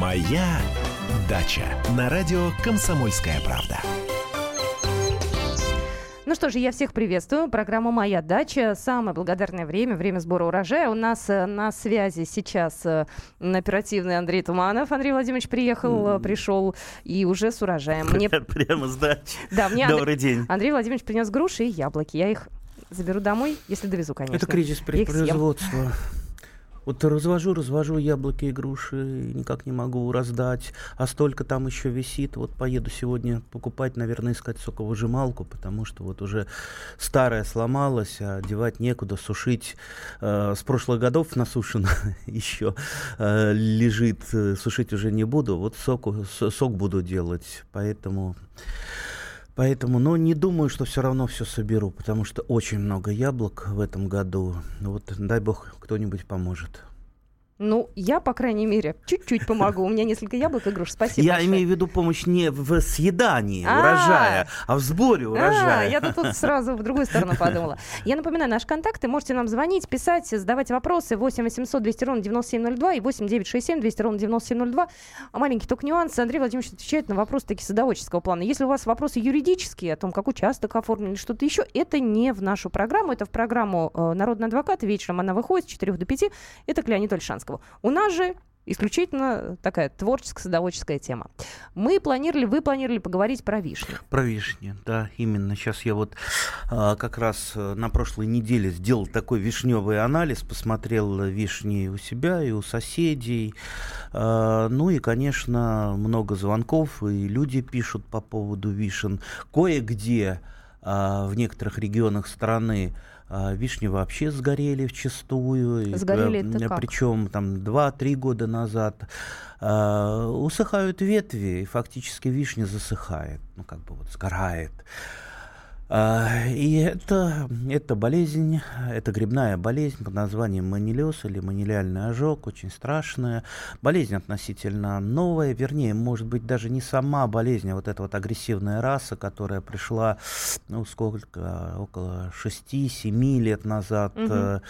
Моя дача на радио Комсомольская правда. Ну что же, я всех приветствую. Программа «Моя дача». Самое благодарное время, время сбора урожая. У нас э, на связи сейчас э, оперативный Андрей Туманов. Андрей Владимирович приехал, mm. пришел и уже с урожаем. Мне... Прямо с дачи. Да, мне Добрый Анд... день. Андрей Владимирович принес груши и яблоки. Я их заберу домой, если довезу, конечно. Это кризис производства. Вот развожу, развожу яблоки и груши, никак не могу раздать, а столько там еще висит. Вот поеду сегодня покупать, наверное, искать соковыжималку, потому что вот уже старая сломалась, а девать некуда, сушить. Э, с прошлых годов насушено еще э, лежит, э, сушить уже не буду. Вот соку, сок буду делать, поэтому... Поэтому, но не думаю, что все равно все соберу, потому что очень много яблок в этом году. Вот дай бог кто-нибудь поможет. Ну, я, по крайней мере, чуть-чуть помогу. У меня несколько яблок и груш. Спасибо. Я имею в виду помощь не в съедании а. урожая, а в сборе а, урожая. Я тут сразу в другую сторону подумала. Я напоминаю, наши контакты. Можете нам звонить, писать, задавать вопросы. 8 800 200 ровно 9702 и 8 967 200 ровно 9702. А маленький только нюанс. Андрей Владимирович отвечает на вопросы такие садоводческого плана. Если у вас вопросы юридические, о том, как участок оформлен или что-то еще, это не в нашу программу. Это в программу э, «Народный адвокат». Вечером она выходит с 4 до 5. Это к Леониду Зеленского. У нас же исключительно такая творческая, садоводческая тема. Мы планировали, вы планировали поговорить про вишни. Про вишни, да, именно. Сейчас я вот а, как раз э, на прошлой неделе сделал такой вишневый анализ, посмотрел вишни у себя и у соседей. А, ну и, конечно, много звонков, и люди пишут по поводу вишен. Кое-где а, в некоторых регионах страны а, вишни вообще сгорели в чистую. Сгорели это как? Причем там 2-3 года назад. А, усыхают ветви, и фактически вишня засыхает, ну как бы вот сгорает. А, и это, это болезнь, это грибная болезнь под названием манилиоз или манилиальный ожог, очень страшная. Болезнь относительно новая, вернее, может быть, даже не сама болезнь, а вот эта вот агрессивная раса, которая пришла, ну, сколько, около 6-7 лет назад, угу.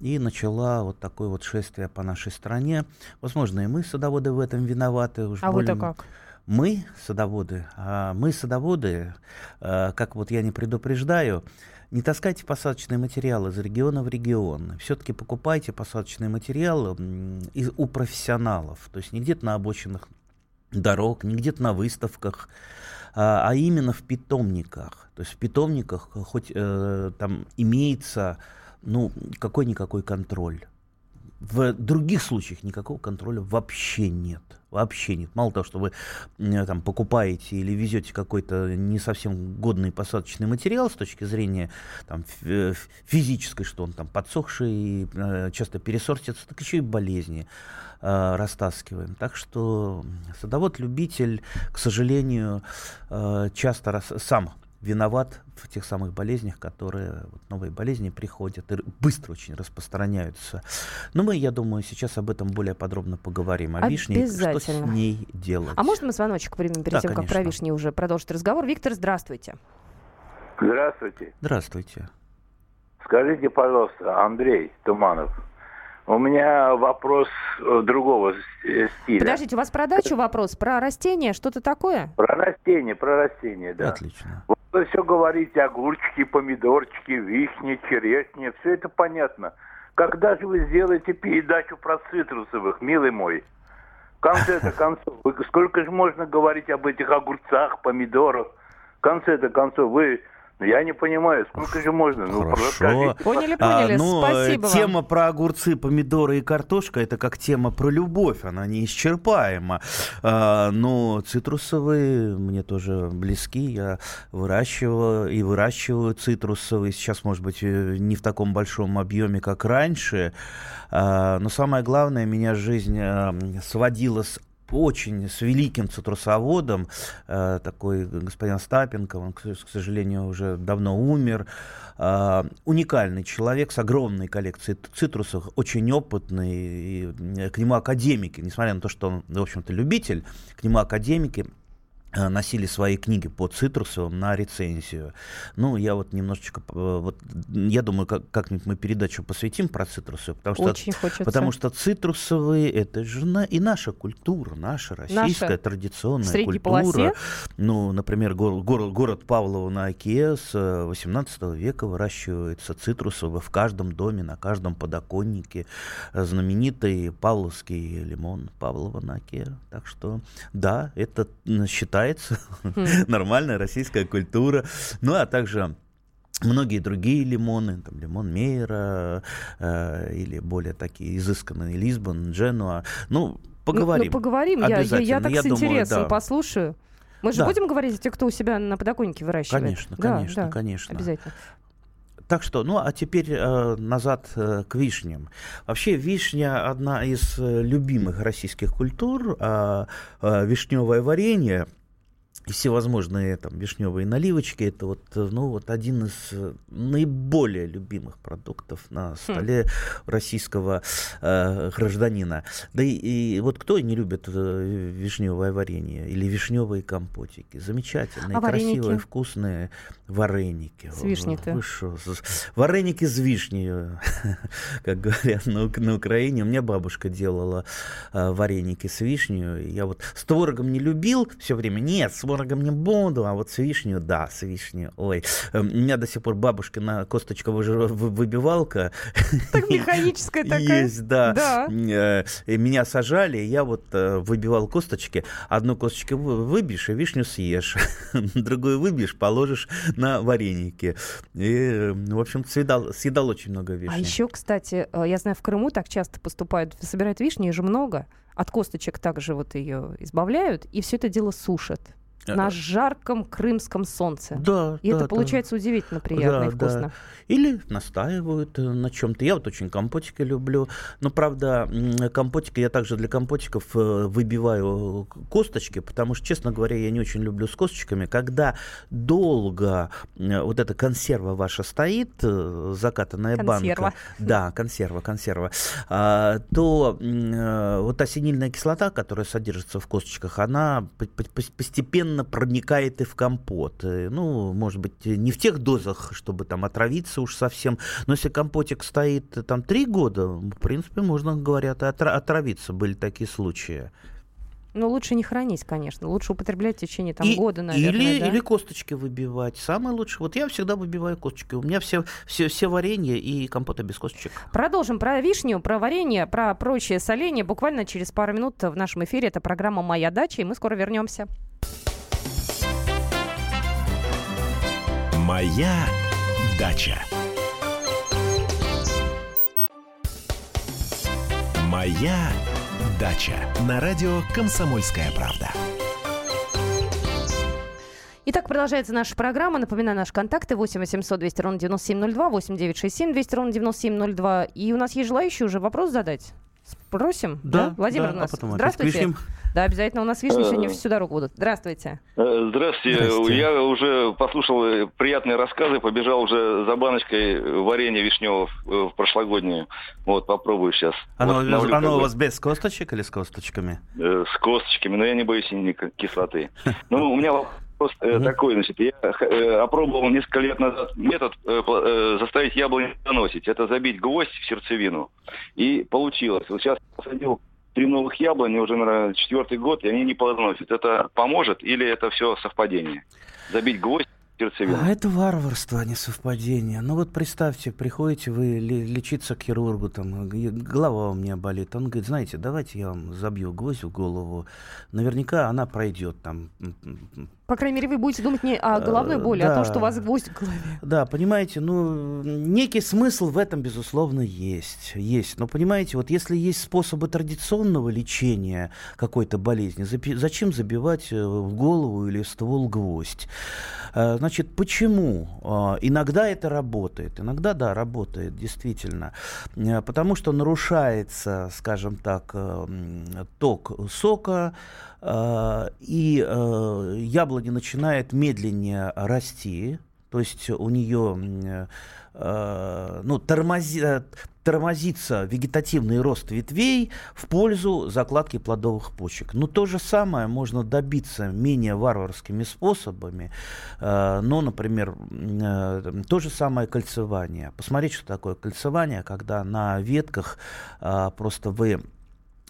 и начала вот такое вот шествие по нашей стране. Возможно, и мы, садоводы, в этом виноваты. Уж а более... вы-то как? Мы, садоводы, а мы, садоводы, а, как вот я не предупреждаю, не таскайте посадочные материалы из региона в регион. Все-таки покупайте посадочные материалы у профессионалов. То есть не где-то на обочинах дорог, не где-то на выставках, а, а именно в питомниках. То есть в питомниках хоть э, там имеется ну, какой-никакой контроль. В других случаях никакого контроля вообще нет. Вообще нет. Мало того, что вы там покупаете или везете какой-то не совсем годный посадочный материал с точки зрения там, физической, что он там подсохший э, часто пересортится, так еще и болезни э, растаскиваем. Так что садовод-любитель, к сожалению, э, часто рас, сам виноват в тех самых болезнях, которые, вот новые болезни приходят и быстро очень распространяются. Но мы, я думаю, сейчас об этом более подробно поговорим. О вишне, что с ней делать. А можно мы звоночек примем перед да, тем, конечно. как про вишни уже продолжить разговор? Виктор, здравствуйте. Здравствуйте. Здравствуйте. Скажите, пожалуйста, Андрей Туманов, у меня вопрос э, другого э, стиля. Подождите, у вас про дачу вопрос, про растения, что-то такое? Про растения, про растения, да. Отлично. Вы все говорите, огурчики, помидорчики, вишни, черешни, все это понятно. Когда же вы сделаете передачу про цитрусовых, милый мой? В конце-то концов, вы, сколько же можно говорить об этих огурцах, помидорах? В конце-то концов, вы я не понимаю, сколько же можно? Ну, Хорошо. Поняли, поняли. А, ну, Спасибо Тема вам. про огурцы, помидоры и картошка, это как тема про любовь, она неисчерпаема. А, но цитрусовые мне тоже близки, я выращиваю и выращиваю цитрусовые. Сейчас, может быть, э, не в таком большом объеме, как раньше. А, но самое главное, меня жизнь а, сводила с очень с великим цитрусоводом, э, такой господин Стапенко, он, к, к сожалению, уже давно умер, э, уникальный человек с огромной коллекцией цитрусов, очень опытный, и к нему академики, несмотря на то, что он, в общем-то, любитель, к нему академики Э, носили свои книги по цитрусовым на рецензию. Ну, я вот немножечко, э, вот, я думаю, как, как-нибудь мы передачу посвятим про цитрусовые, потому что, Очень хочется. потому что цитрусовые это же на, и наша культура, наша российская Наша. традиционная культура. полосе? Ну, например, гор- гор- город Павлово на Оке с э, 18 века выращивается цитрусовые в каждом доме, на каждом подоконнике. Э, Знаменитый павловский лимон Павлова на Оке. Так что, да, это считается Хм. нормальная российская культура. Ну, а также многие другие лимоны, там лимон Мейера э, или более такие изысканные Лисбон, Дженуа. Ну, поговорим. Ну, ну, поговорим. Я, я, я так Я с думаю, интересом да. послушаю. Мы же Да. будем говорить о тех, кто у себя на подоконнике выращивает? Конечно, Да, конечно, да, конечно. Обязательно. Так что, ну а теперь э, назад э, к вишням. Вообще вишня одна из э, любимых российских культур. А, а, вишневое варенье и всевозможные там вишневые наливочки это вот э, ну вот один из э, наиболее любимых продуктов на столе российского э, гражданина. Да и, и вот кто не любит э, вишневое варенье или вишневые компотики? Замечательные, А вареники? красивые, вкусные вареники. С вишней-то. С- Вареники с вишней, как говорят на, на Украине. У меня бабушка делала э, вареники с вишней. Я вот с творогом не любил все время. Нет, с творогом не буду, а вот с вишней, да, с вишней. Ой, Э, у меня до сих пор бабушкина косточка-выбивалка. Так механическая такая. Есть, да. Да. Э, и Меня сажали, и я вот э, выбивал косточки. Одну косточку вы- выбьешь, и вишню съешь. Другую выбьешь, положишь на вареники. И, в общем, съедал, съедал очень много вишни. А еще, кстати, э, я знаю, в Крыму так часто поступают, собирают вишни, их же много. От косточек также вот ее избавляют, и все это дело сушат на жарком крымском солнце. Да, И да, это да. получается удивительно приятно Да, и вкусно. да. Или настаивают э, на чем-то. Я вот очень компотики люблю. Но, правда, компотики, я также для компотиков э, выбиваю косточки, потому что, честно говоря, я не очень люблю с косточками. Когда долго э, вот эта консерва ваша стоит, э, закатанная Консерва. банка, да, консерва, консерва, а, то э, вот та синильная кислота, которая содержится в косточках, она по- по- пос- постепенно проникает и в компот. Э, Ну, может быть, не в тех дозах, чтобы там отравиться уж совсем, но если компотик стоит э, там три года, в принципе, можно, говорят, отравиться. Были такие случаи. Но лучше не хранить, конечно. Лучше употреблять в течение там, И- года, наверное. или, да? или косточки выбивать. Самое лучшее. Вот я всегда выбиваю косточки. У меня все, все, все варенье и компоты без косточек. Продолжим про вишню, про варенье, про прочее соление. Буквально через пару минут в нашем эфире. Это программа «Моя дача», и мы скоро вернемся. Моя дача. Моя дача. На радио Комсомольская правда. Итак, продолжается наша программа. Напоминаю, наши контакты 8 800 200 ровно 9702, 8 967 200 ровно 9702. И у нас есть желающие уже вопрос задать. Спросим? Владимир да, у нас. а потом Здравствуйте. вишням. Да, обязательно. У нас вишни сегодня Э. всю дорогу будут. Здравствуйте. Э, Здравствуйте. Здрасте. Я уже послушал э, приятные рассказы, побежал уже за баночкой варенья вишневого в в прошлогоднее. Вот, попробую сейчас. Оно, Восстановлю оно как у вас без косточек или с косточками? э, с косточками, но я не боюсь кислоты. Ну, у меня вопрос э, Мгм. такой, значит, я э, опробовал несколько лет назад метод э, э, заставить яблоню доносить. Это забить гвоздь в сердцевину. И получилось. Вот сейчас посадил три новых яблони уже, наверное, четвертый год, и они не плодоносят. Это поможет или это все совпадение? Забить гвоздь сердцевину. А это варварство, а не совпадение. Ну вот представьте, приходите вы ле- лечиться к хирургу, там, голова у меня болит. Он говорит, знаете, давайте я вам забью гвоздь в голову. Наверняка она пройдет там. По крайней мере, вы будете думать не о Э, головной боли, а о том, да. что у вас гвоздь в голове. Да, понимаете, ну, некий смысл в этом, безусловно, есть. Есть. Но, понимаете, вот если есть способы традиционного лечения какой-то болезни, зачем забивать э, в голову или в ствол гвоздь? Э, Значит, почему? Иногда это работает. Иногда, да, работает, действительно. Э, Потому что нарушается, скажем так, э, ток сока, э, и э, яблоня начинает медленнее расти, то есть у нее э, ну, тормози, э, тормозится вегетативный рост ветвей в пользу закладки плодовых почек. Но то же самое можно добиться менее варварскими способами. Э, ну, например, э, то же самое кольцевание. Посмотрите, что такое кольцевание, когда на ветках э, просто вы Э,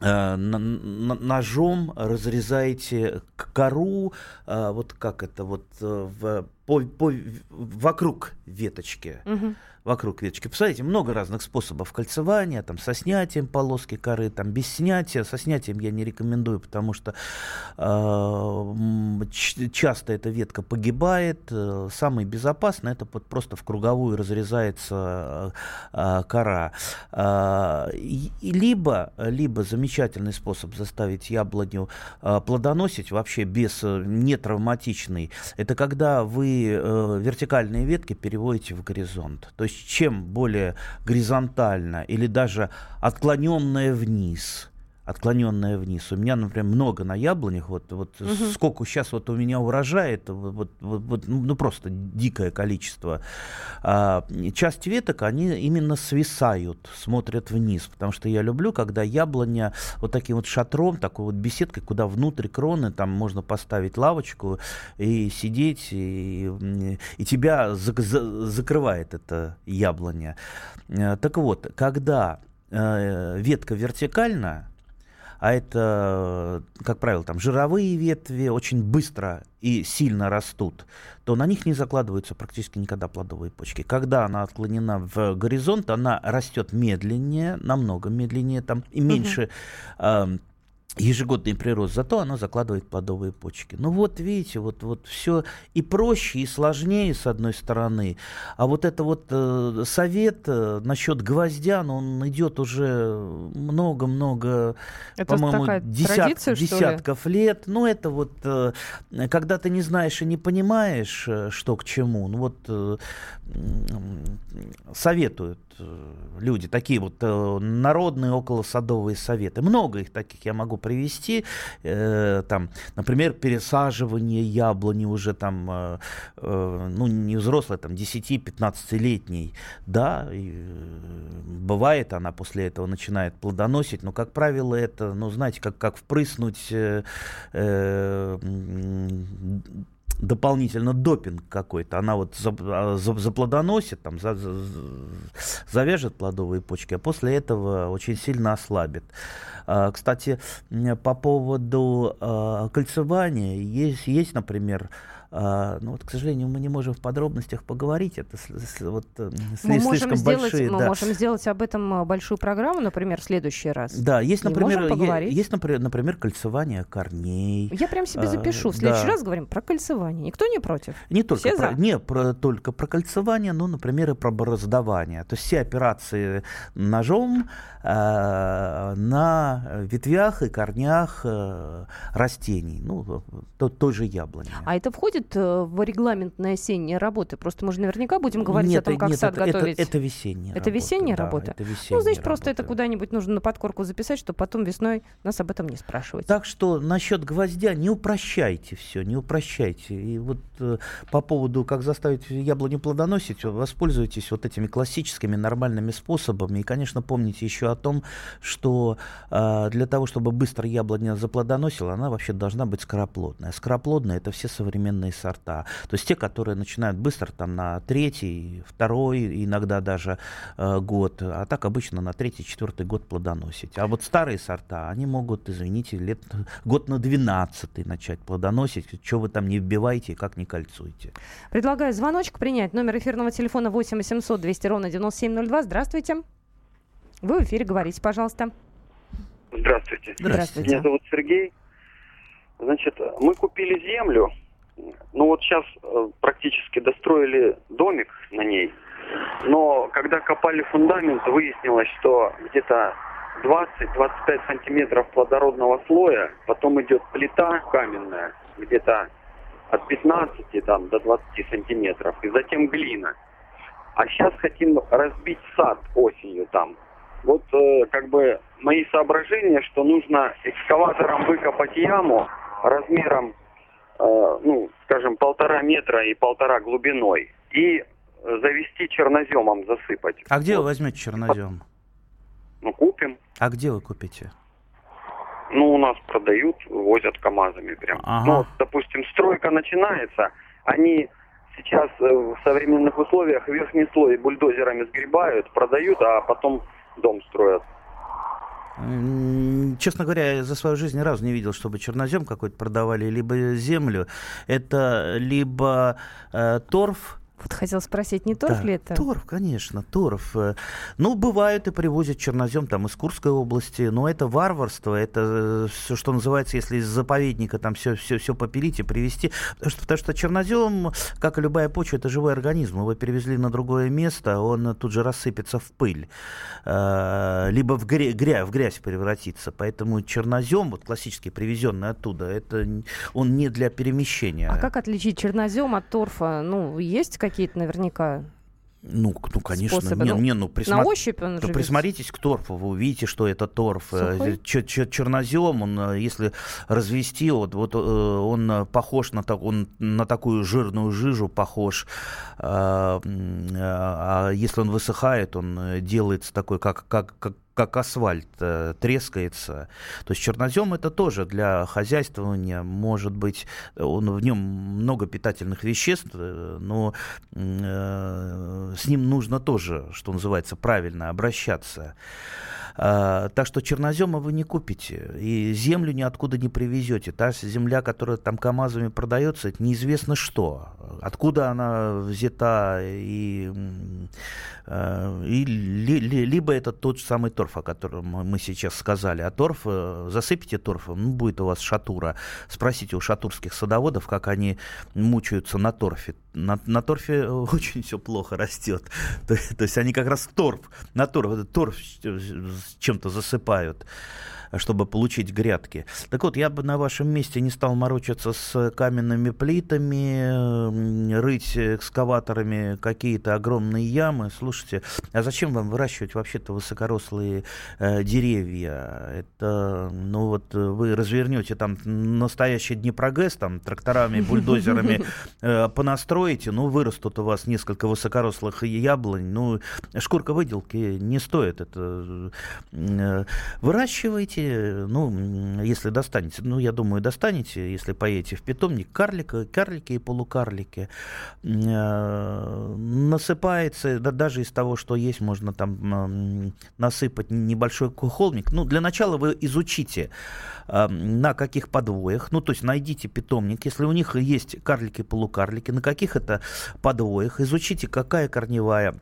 ножом разрезаете кору, э, вот как это вот э, в, по, по, вокруг веточки. Угу вокруг веточки. Посмотрите, много разных способов кольцевания, там, со снятием полоски коры, там, без снятия. Со снятием я не рекомендую, потому что э, часто эта ветка погибает. Э, самый безопасный это вот просто в круговую разрезается э, кора. Э, либо, либо замечательный способ заставить яблоню э, плодоносить вообще без э, нетравматичный, это когда вы э, вертикальные ветки переводите в горизонт. То есть чем более горизонтально или даже отклоненная вниз, отклоненная вниз. У меня, например, много на яблонях, вот, вот угу. сколько сейчас вот у меня урожает, вот, вот, вот, ну просто дикое количество. А, часть веток, они именно свисают, смотрят вниз, потому что я люблю, когда яблоня вот таким вот шатром, такой вот беседкой, куда внутрь кроны, там можно поставить лавочку и сидеть, и, и тебя за, за, закрывает эта яблоня. Э, так вот, когда э, ветка вертикальна, а это, как правило, там жировые ветви очень быстро и сильно растут, то на них не закладываются практически никогда плодовые почки. Когда она отклонена в горизонт, она растет медленнее, намного медленнее, там и меньше угу ежегодный прирост, зато оно закладывает плодовые почки. Ну вот видите, вот, вот все и проще, и сложнее с одной стороны. А вот это вот э, совет э, насчет гвоздян, он идет уже много-много, по-моему, десят, десятков лет. Ну это вот, э, когда ты не знаешь и не понимаешь, э, что к чему, ну вот э, советуют э, люди, такие вот э, народные околосадовые советы. Много их таких я могу привести. Э, там, например, пересаживание яблони уже там, э, э, ну, не взрослой, там, 10-15-летней, да, и, э, бывает, она после этого начинает плодоносить, но, как правило, это, ну, знаете, как, как впрыснуть э, э, дополнительно допинг какой-то. Она вот а, заплодоносит, там, за, за, завяжет плодовые почки, а после этого очень сильно ослабит. А, кстати, по поводу а, кольцевания, есть, есть например, а, ну вот, к сожалению, мы не можем в подробностях поговорить. Это вот э, мы можем сделать, большие. Мы да. можем сделать об этом а, большую программу, например, в следующий раз. Да, есть, например, есть, есть например, например, кольцевание корней. Я прям себе запишу. В следующий да. раз говорим про кольцевание. Никто не против. Не только все про, за. не про, только про кольцевание, но, например, и про бороздование. То есть все операции ножом э, на ветвях и корнях э, растений, ну, то, той же яблони. А это входит входит э, в регламентные осенние работы? Просто мы же наверняка будем говорить нет, о том, как нет, сад это, готовить. Это, это весенняя Это работа, весенняя да, работа? Это весенняя ну, значит, работа. просто это куда-нибудь нужно на подкорку записать, чтобы потом весной нас об этом не спрашивать. Так что насчет гвоздя не упрощайте все, не упрощайте. И вот э, по поводу, как заставить яблоню плодоносить, воспользуйтесь вот этими классическими нормальными способами. И, конечно, помните еще о том, что э, для того, чтобы быстро яблоня заплодоносила, она вообще должна быть скороплодная. Скороплодная – это все современные сорта. То есть те, которые начинают быстро там на третий, второй, иногда даже э, год, а так обычно на третий, четвертый год плодоносить. А вот старые сорта, они могут, извините, лет, год на двенадцатый начать плодоносить. Что вы там не вбиваете и как не кольцуете. Предлагаю звоночек принять. Номер эфирного телефона 8 800 200 ровно 9702. Здравствуйте. Вы в эфире, говорите, пожалуйста. Здравствуйте. Здравствуйте. Меня зовут Сергей. Значит, мы купили землю ну вот сейчас э, практически достроили домик на ней, но когда копали фундамент, выяснилось, что где-то 20-25 сантиметров плодородного слоя, потом идет плита каменная, где-то от 15 там, до 20 сантиметров, и затем глина. А сейчас хотим разбить сад осенью там. Вот э, как бы мои соображения, что нужно экскаватором выкопать яму размером ну, скажем, полтора метра и полтора глубиной. и завести черноземом, засыпать. А где вот. вы возьмете чернозем? Ну, купим. А где вы купите? Ну, у нас продают, возят КАМАЗами прям. Ага. Ну, допустим, стройка начинается, они сейчас э, в современных условиях верхний слой бульдозерами сгребают, продают, а потом дом строят. Честно говоря, я за свою жизнь ни разу не видел, чтобы чернозем какой-то продавали, либо землю. Это либо э, торф, вот хотел спросить, не торф да, ли это? Торф, конечно, торф. Э, ну, бывает и привозят чернозем там из Курской области, но это варварство, это э, все, что называется, если из заповедника там все, все, все попилить и привезти. Потому что, потому что чернозем, как и любая почва, это живой организм. Его перевезли на другое место, он тут же рассыпется в пыль. Э, либо в, гря, гря, в грязь превратится. Поэтому чернозем, вот классический, привезенный оттуда, это он не для перемещения. А как отличить чернозем от торфа? Ну, есть какие-то наверняка ну, ну, конечно, способы. не, ну, не, ну, присма... на ощупь он ну, присмотритесь к торфу, вы увидите, что это торф. Э, Сухой? Чернозем, он, э, если развести, вот, вот э, он похож на, так, он на такую жирную жижу, похож. А, а если он высыхает, он делается такой, как, как, как как асфальт э, трескается. То есть чернозем это тоже для хозяйствования, может быть, он, в нем много питательных веществ, э, но э, с ним нужно тоже, что называется, правильно обращаться. А, так что чернозема вы не купите, и землю ниоткуда не привезете. Та земля, которая там КАМАЗами продается, это неизвестно что. Откуда она взята, и, а, и ли, ли, либо это тот же самый торф, о котором мы сейчас сказали. А торф, э, засыпите торфом, ну, будет у вас шатура. Спросите у шатурских садоводов, как они мучаются на торфе. На, на торфе очень все плохо растет. То, то есть они как раз торф, на торф, торф чем-то засыпают чтобы получить грядки. Так вот, я бы на вашем месте не стал морочиться с каменными плитами, рыть экскаваторами какие-то огромные ямы. Слушайте, а зачем вам выращивать вообще-то высокорослые э, деревья? Это, ну вот, вы развернете там настоящий Днепрогэс, там тракторами, бульдозерами э, понастроите, ну, вырастут у вас несколько высокорослых яблонь, ну, шкурка выделки не стоит это. Э, выращивайте ну, если достанете, ну, я думаю, достанете, если поедете в питомник, карлика, карлики и полукарлики. Э, насыпается, да, даже из того, что есть, можно там насыпать небольшой холмик. Ну, для начала вы изучите, э, на каких подвоях, ну, то есть найдите питомник, если у них есть карлики-полукарлики, на каких это подвоях, изучите, какая корневая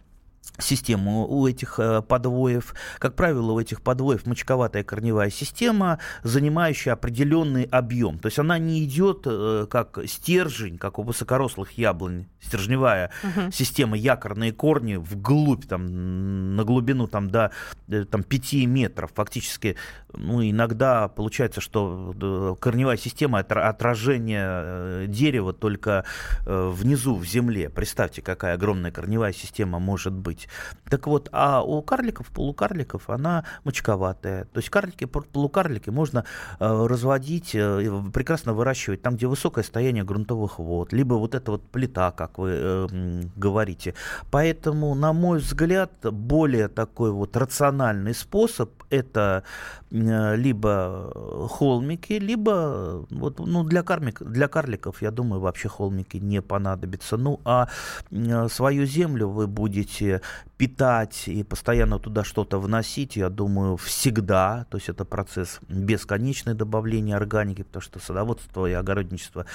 систему у этих э, подвоев. Как правило, у этих подвоев мочковатая корневая система, занимающая определенный объем. То есть она не идет э, как стержень, как у высокорослых яблонь, стержневая угу. система, якорные корни вглубь, там, на глубину там, до э, там, 5 метров. Фактически, ну, иногда получается, что корневая система это отражение дерева только внизу, в земле. Представьте, какая огромная корневая система может быть быть. Так вот, а у карликов, полукарликов, она мочковатая. То есть карлики, полукарлики можно э, разводить, э, прекрасно выращивать там, где высокое состояние грунтовых вод, либо вот эта вот плита, как вы э, говорите. Поэтому, на мой взгляд, более такой вот рациональный способ это э, либо холмики, либо вот, ну, для, кармик, для карликов, я думаю, вообще холмики не понадобятся. Ну, а э, свою землю вы будете питать и постоянно туда что-то вносить, я думаю, всегда. То есть это процесс бесконечное добавления органики, потому что садоводство и огородничество,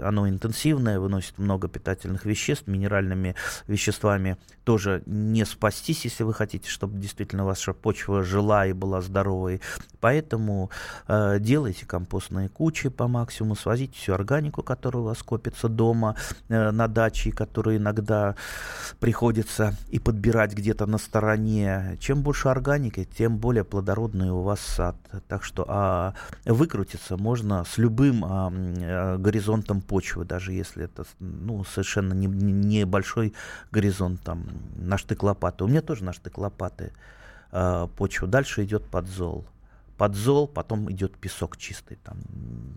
оно интенсивное, выносит много питательных веществ, минеральными веществами тоже не спастись, если вы хотите, чтобы действительно ваша почва жила и была здоровой. Поэтому э, делайте компостные кучи по максимуму, свозите всю органику, которая у вас копится дома, э, на даче, которую иногда приходится и подбирать где-то на стороне. Чем больше органики, тем более плодородный у вас сад. Так что а, выкрутиться можно с любым а, а, горизонтом почвы, даже если это ну, совершенно небольшой не, не горизонт, там, на штык лопаты. У меня тоже на штык лопаты а, почва. Дальше идет подзол подзол, потом идет песок чистый. Там,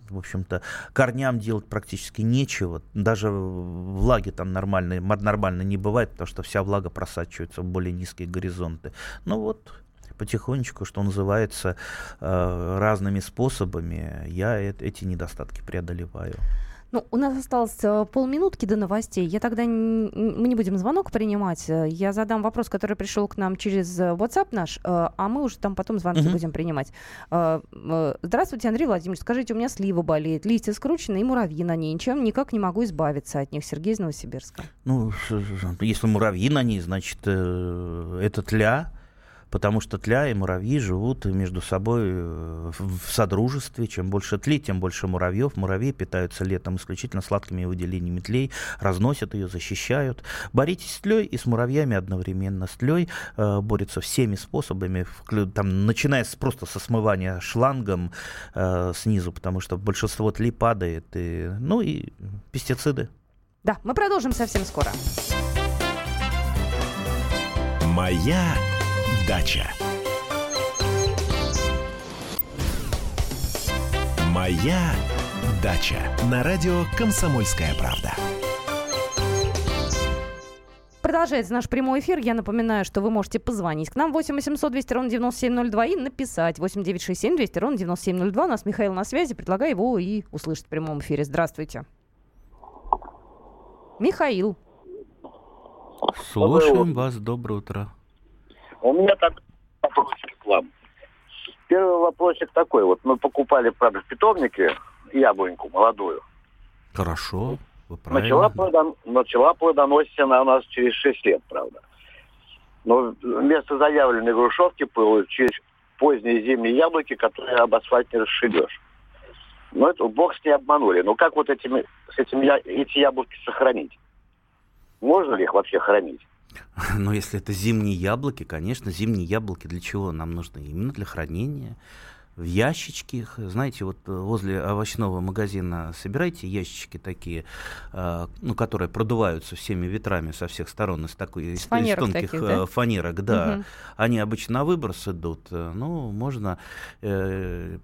в общем-то, корням делать практически нечего. Даже влаги там нормальной, нормально не бывает, потому что вся влага просачивается в более низкие горизонты. Ну вот, потихонечку, что называется, э, разными способами я эти недостатки преодолеваю. Ну, у нас осталось э, полминутки до новостей. Я тогда мы не будем звонок принимать. Я задам вопрос, который пришел к нам через э, WhatsApp наш, а мы уже там потом звонки uh-huh. будем принимать. Здравствуйте, Андрей Владимирович. Скажите, у меня слива болеет, листья скручены и муравьи на ней. Ничем никак не могу избавиться от них. Сергей из Новосибирска. Ну, если муравьи на ней, значит, это тля потому что тля и муравьи живут между собой э, в содружестве. Чем больше тли, тем больше муравьев. Муравьи питаются летом исключительно сладкими выделениями тлей, разносят ее, защищают. Боритесь с тлей и с муравьями одновременно. С тлей э, борются всеми способами, там, начиная с, просто со смывания шлангом э, снизу, потому что большинство тли падает. И, ну и пестициды. Да, мы продолжим совсем скоро. Моя Дача. Моя дача на радио Комсомольская правда. Продолжается наш прямой эфир. Я напоминаю, что вы можете позвонить к нам 8 800 200 ровно 9702 и написать 8 967 200 ровно 9702. У нас Михаил на связи. Предлагаю его и услышать в прямом эфире. Здравствуйте. Михаил. Слушаем вас. Доброе утро. У меня так вопросик к вам. Первый вопросик такой. Вот мы покупали, правда, в питомнике яблоньку молодую. Хорошо, вы Начала, плодон... Начала плодоносить она у нас через 6 лет, правда. Но вместо заявленной грушевки было через поздние зимние яблоки, которые об асфальт не расшибешь. Но это бог с ней обманули. Но как вот этими, с этим я, эти яблоки сохранить? Можно ли их вообще хранить? Но если это зимние яблоки, конечно, зимние яблоки для чего нам нужны? Именно для хранения. В ящички, знаете, вот возле овощного магазина собирайте ящички такие, э, ну, которые продуваются всеми ветрами со всех сторон из такой из, из тонких таких, да? фанерок, да. Угу. Они обычно на выброс идут. Ну, можно э,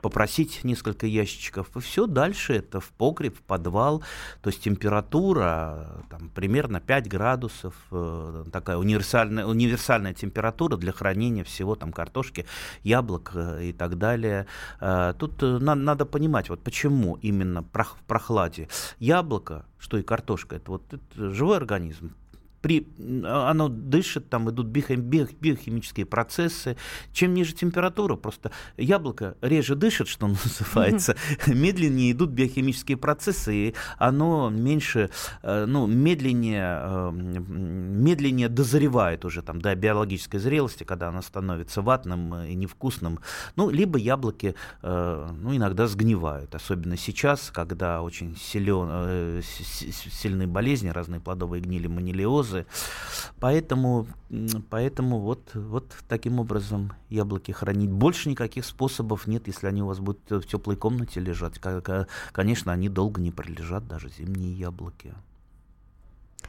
попросить несколько ящичков, и все, дальше это в погреб, в подвал, то есть температура там, примерно 5 градусов, э, такая универсальная, универсальная температура для хранения всего там картошки, яблок э, и так далее. Э, тут на, надо понимать, вот почему именно в прохладе яблоко, что и картошка, это вот это живой организм, при, оно дышит, там идут биохимические процессы. Чем ниже температура, просто яблоко реже дышит, что называется, медленнее идут биохимические процессы, и оно меньше, э, ну, медленнее, э, медленнее дозревает уже там до биологической зрелости, когда оно становится ватным и невкусным. Ну, либо яблоки, э, ну, иногда сгнивают, особенно сейчас, когда очень силен, сильные болезни, разные плодовые гнили, манилиоз, дозы. Поэтому, поэтому вот, вот таким образом яблоки хранить. Больше никаких способов нет, если они у вас будут в теплой комнате лежать. Конечно, они долго не пролежат, даже зимние яблоки.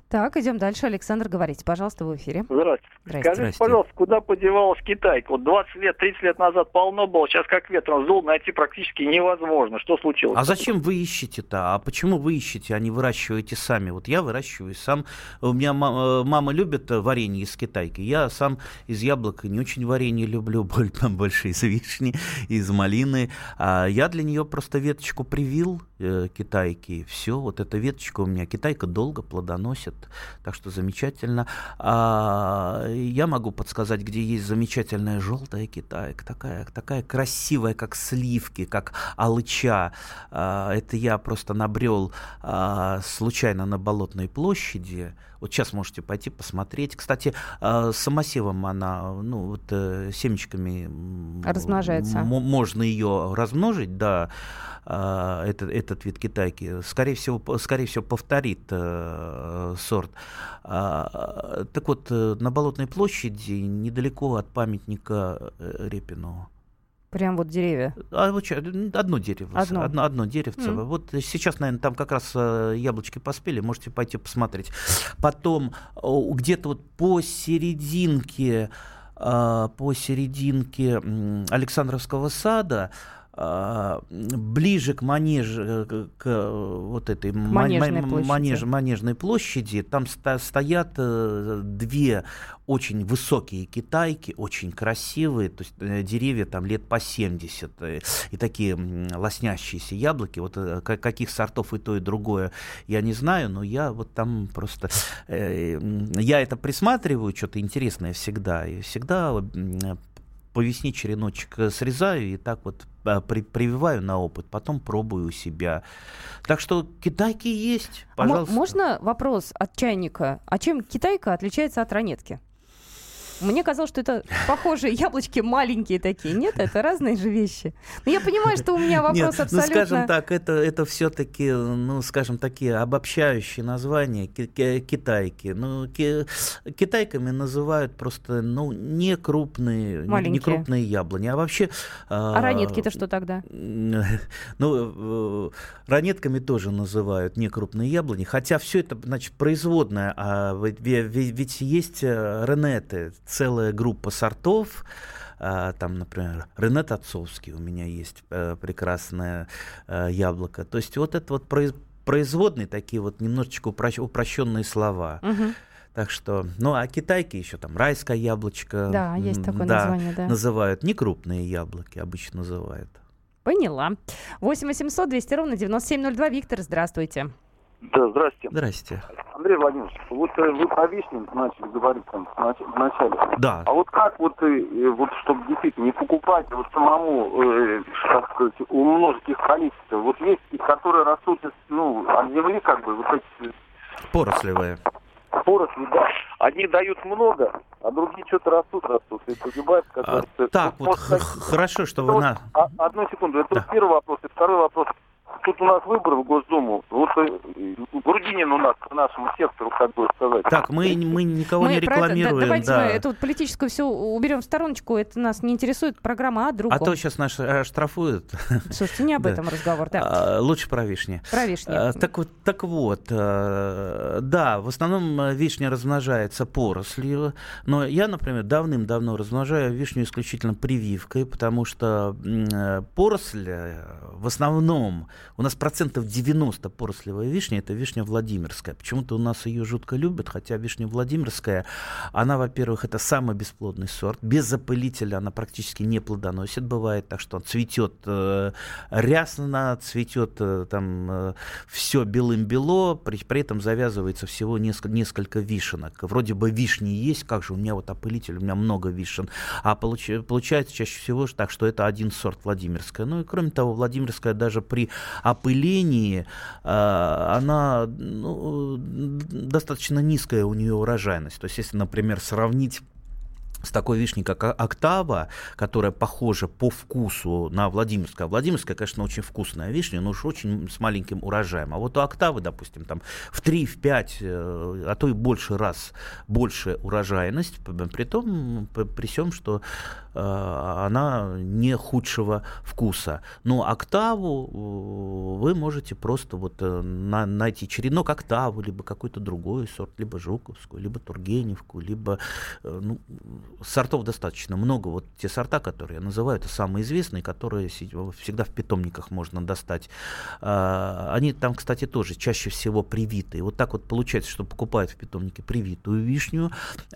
Так, идем дальше. Александр, говорите, пожалуйста, в эфире. Здравствуйте. Здравствуйте. Скажите, пожалуйста, куда подевалась Китайка? Вот 20 лет, 30 лет назад полно было, сейчас как ветром сдул, найти практически невозможно. Что случилось? А зачем вы ищете-то? А почему вы ищете, а не выращиваете сами? Вот я выращиваю сам. У меня мама, мама любит варенье из китайки. Я сам из яблока не очень варенье люблю, больше из вишни, из малины. А я для нее просто веточку привил э, китайки. Все, вот эта веточка у меня. Китайка долго плодоносит так что замечательно. А, я могу подсказать, где есть замечательная желтая китайка, такая, такая красивая, как сливки, как алыча. А, это я просто набрел а, случайно на Болотной площади. Вот сейчас можете пойти посмотреть. Кстати, э, самосевом она, ну, вот э, семечками... Размножается. Можно ее размножить, да, э, этот, этот вид китайки. Скорее всего, скорее всего повторит сорт. А, так вот, на Болотной площади, недалеко от памятника Репину, Прям вот деревья. А, вот, одно дерево. Одно. Одно, одно деревце. Mm. Вот сейчас, наверное, там как раз э, яблочки поспели, можете пойти посмотреть. Потом где-то вот посерединке по серединке Александровского сада, а, ближе к манеж, э, к э, вот этой манежной, манеж, площади. манежной площади, там стоят э, две очень высокие китайки, очень красивые, то есть деревья там лет по 70, и такие лоснящиеся яблоки, вот каких сортов и то, и другое, я не знаю, но я вот там просто, я это присматриваю, что-то интересное всегда, и всегда по весне череночек срезаю и так вот а, при, прививаю на опыт, потом пробую у себя. Так что китайки есть, пожалуйста. А можно вопрос от чайника? А чем китайка отличается от ранетки? Мне казалось, что это похожие яблочки маленькие такие. Нет, это разные же вещи. Но я понимаю, что у меня вопрос Нет, абсолютно... Ну, скажем так, это, это все-таки, ну, скажем, такие обобщающие названия китайки. Ну, ки китайками называют просто, ну, не крупные, Маленькие. не крупные яблони. А вообще... А, а ранетки-то что тогда? Ну, э, ранетками тоже называют не крупные яблони. Хотя все это, значит, производное. А ведь, ведь есть э, ренеты, целая группа сортов. А, там, например, Ренет Отцовский у меня есть э, прекрасное э, яблоко. То есть вот это вот производные такие вот немножечко упрощенные слова. Угу. Так что, ну а китайки еще там райское яблочко. Да, есть такое да, название, да. Называют не крупные яблоки, обычно называют. Поняла. 8 800 200 ровно 9702. Виктор, здравствуйте. Да, здрасте. Здрасте. Андрей Владимирович, вот э, вы про вишню начали говорить там в начале. Да. А вот как вот, э, вот чтобы действительно не покупать, вот самому, э, так сказать, умножить их количество. Вот есть которые растут ну, от земли, как бы, вот эти... Порослевые. Поросли, да. Одни дают много, а другие что-то растут, растут. И погибают, как а, Так, вот, вот хорошо, что вы на... А, одну секунду, это да. первый вопрос. И второй вопрос тут у нас выборы в Госдуму. Вот э, Грудинин у нас по нашему сектору, как бы сказать. Так, мы, мы никого мы не рекламируем. Это, давайте да. мы эту вот политическую все уберем в стороночку. Это нас не интересует. Программа о другом. А то сейчас нас э, штрафуют. Слушайте, не об этом разговор, да. А, лучше про вишни. Про вишни. А, так вот, так вот, а, да, в основном вишня размножается порослью, но я, например, давным-давно размножаю вишню исключительно прививкой, потому что поросль в основном у нас процентов 90 порослевая вишня, это вишня Владимирская. Почему-то у нас ее жутко любят, хотя вишня Владимирская, она, во-первых, это самый бесплодный сорт. Без запылителя она практически не плодоносит, бывает так, что он цветет э, рясно, цветет э, там э, все белым-бело, при, при этом завязывается всего несколько, несколько вишенок. Вроде бы вишни есть, как же у меня вот опылитель, у меня много вишен. А получ, получается чаще всего так, что это один сорт Владимирская. Ну и кроме того, Владимирская даже при опылении, а, она ну, достаточно низкая у нее урожайность. То есть, если, например, сравнить с такой вишней, как октава, которая похожа по вкусу на Владимирскую. А Владимирская, конечно, очень вкусная вишня, но уж очень с маленьким урожаем. А вот у октавы, допустим, там в 3, в 5, э, а то и больше раз больше урожайность, при том, при всем, что э, она не худшего вкуса. Но октаву э, вы можете просто вот на, найти черенок октавы, либо какой-то другой сорт, либо жуковскую, либо тургеневку, либо ну, сортов достаточно много. Вот те сорта, которые я называю, это самые известные, которые всегда в питомниках можно достать. А, они там, кстати, тоже чаще всего привитые. Вот так вот получается, что покупают в питомнике привитую вишню,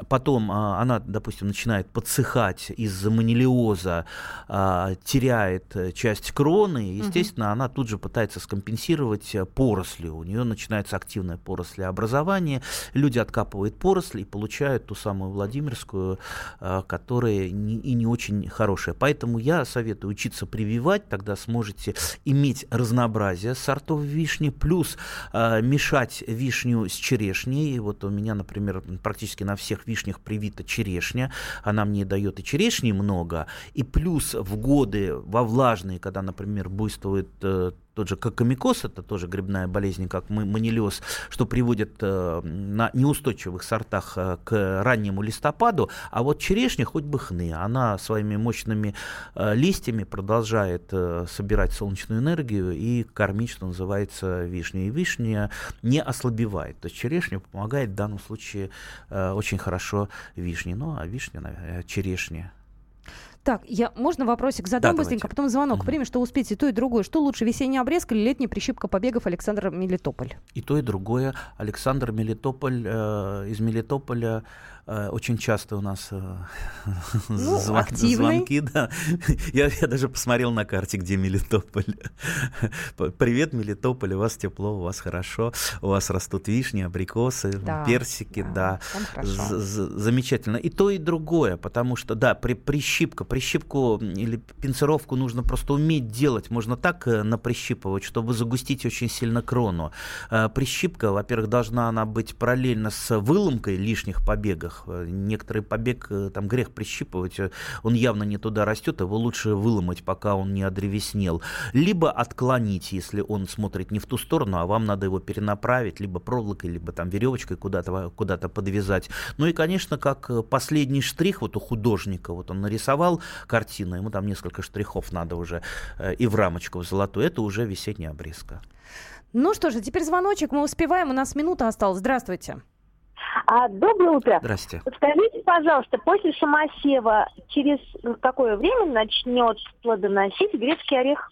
потом а, она, допустим, начинает подсыхать из-за манилиоза, а, теряет часть кроны, и, естественно, угу. она тут же пытается скомпенсировать порослью. У нее начинается активное порослеобразование, люди откапывают поросли и получают ту самую Владимирскую Э, которые не, и не очень хорошие. Поэтому я советую учиться прививать, тогда сможете иметь разнообразие сортов вишни, плюс э, мешать вишню с черешней. Вот у меня, например, практически на всех вишнях привита черешня, она мне дает и черешни много, и плюс в годы во влажные, когда, например, буйствует э, тот же кокомикоз, это тоже грибная болезнь, как манилиоз, что приводит э, на неустойчивых сортах э, к раннему листопаду, а вот черешня хоть бы хны, она своими мощными э, листьями продолжает э, собирать солнечную энергию и кормить, что называется, вишней. И вишня не ослабевает, то есть черешня помогает в данном случае э, очень хорошо вишне, ну а вишня, э, черешня так, я, можно вопросик задам да, быстренько, потом звонок. Угу. Время, что успеть и то, и другое. Что лучше, весенний обрезк или летняя прищипка побегов Александр Мелитополь? И то, и другое. Александр Мелитополь э, из Мелитополя очень часто у нас э, ну, звон, звонки, да. Я, я даже посмотрел на карте, где Мелитополь. Привет, Мелитополь, у вас тепло, у вас хорошо, у вас растут вишни, абрикосы, да, персики, да. да. Замечательно. И то, и другое, потому что, да, при, прищипка, прищипку или пинцировку нужно просто уметь делать. Можно так э, наприщипывать, чтобы загустить очень сильно крону. Прищипка, во-первых, должна она быть параллельно с выломкой лишних побегов, побегах. Э, некоторый побег, э, там грех прищипывать, э, он явно не туда растет, его лучше выломать, пока он не одревеснел. Либо отклонить, если он смотрит не в ту сторону, а вам надо его перенаправить, либо проволокой, либо там веревочкой куда-то куда подвязать. Ну и, конечно, как последний штрих вот у художника, вот он нарисовал картину, ему там несколько штрихов надо уже и в рамочку в золотую, это уже весенняя обрезка. Ну что же, теперь звоночек, мы успеваем, у нас минута осталась. Здравствуйте. А, доброе утро. Здрасте. Скажите, пожалуйста, после самосева через какое время начнет плодоносить грецкий орех?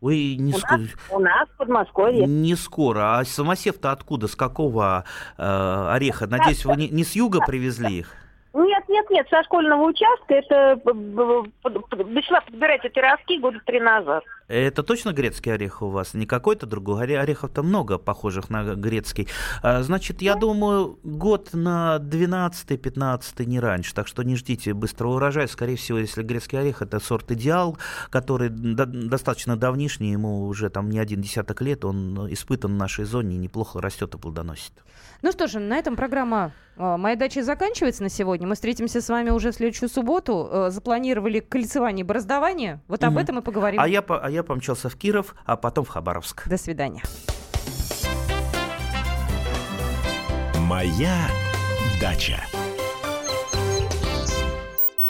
Ой, не у, скоро. Нас, у нас в Подмосковье. Не скоро. А самосев-то откуда? С какого э, ореха? Надеюсь, вы не, не с юга привезли их? Нет, нет, нет, со школьного участка. Это начала подбирать эти ростки года три назад. Это точно грецкий орех у вас? Не какой-то другой? Орехов-то много похожих на грецкий. А, значит, я думаю, год на 12-15 не раньше. Так что не ждите быстрого урожая. Скорее всего, если грецкий орех, это сорт идеал, который до- достаточно давнишний, ему уже там не один десяток лет, он испытан в нашей зоне и неплохо растет и плодоносит. Ну что же, на этом программа «Моя дача» заканчивается на сегодня. Мы встретимся с вами уже в следующую субботу. Э, запланировали кольцевание и бороздование. Вот угу. об этом мы поговорим. А я, а я помчался в Киров, а потом в Хабаровск. До свидания. «Моя дача».